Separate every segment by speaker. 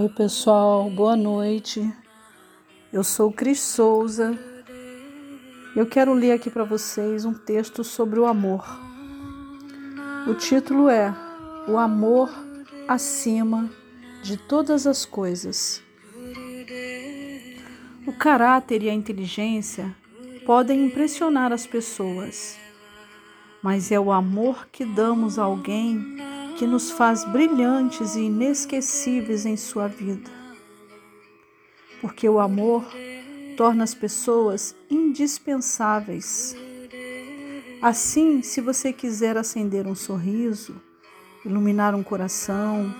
Speaker 1: Oi, pessoal, boa noite. Eu sou Cris Souza. Eu quero ler aqui para vocês um texto sobre o amor. O título é O Amor acima de todas as coisas. O caráter e a inteligência podem impressionar as pessoas, mas é o amor que damos a alguém que nos faz brilhantes e inesquecíveis em sua vida. Porque o amor torna as pessoas indispensáveis. Assim, se você quiser acender um sorriso, iluminar um coração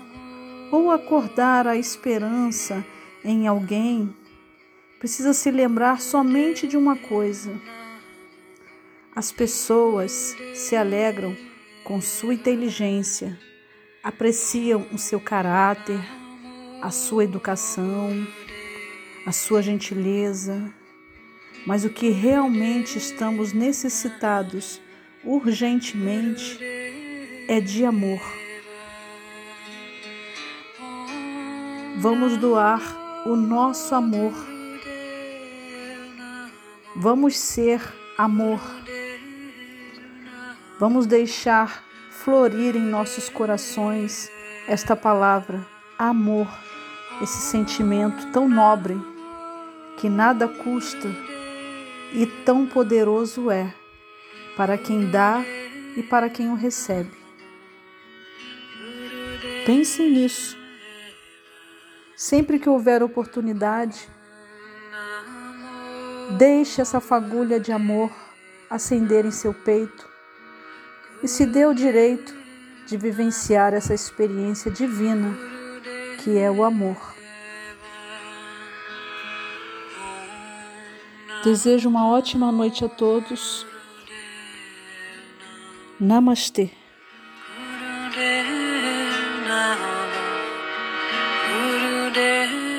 Speaker 1: ou acordar a esperança em alguém, precisa se lembrar somente de uma coisa. As pessoas se alegram com sua inteligência apreciam o seu caráter, a sua educação, a sua gentileza, mas o que realmente estamos necessitados urgentemente é de amor. Vamos doar o nosso amor. Vamos ser amor. Vamos deixar florir em nossos corações esta palavra, amor, esse sentimento tão nobre que nada custa e tão poderoso é para quem dá e para quem o recebe. Pense nisso. Sempre que houver oportunidade, deixe essa fagulha de amor acender em seu peito e se dê o direito de vivenciar essa experiência divina que é o amor. Desejo uma ótima noite a todos. Namastê. Guru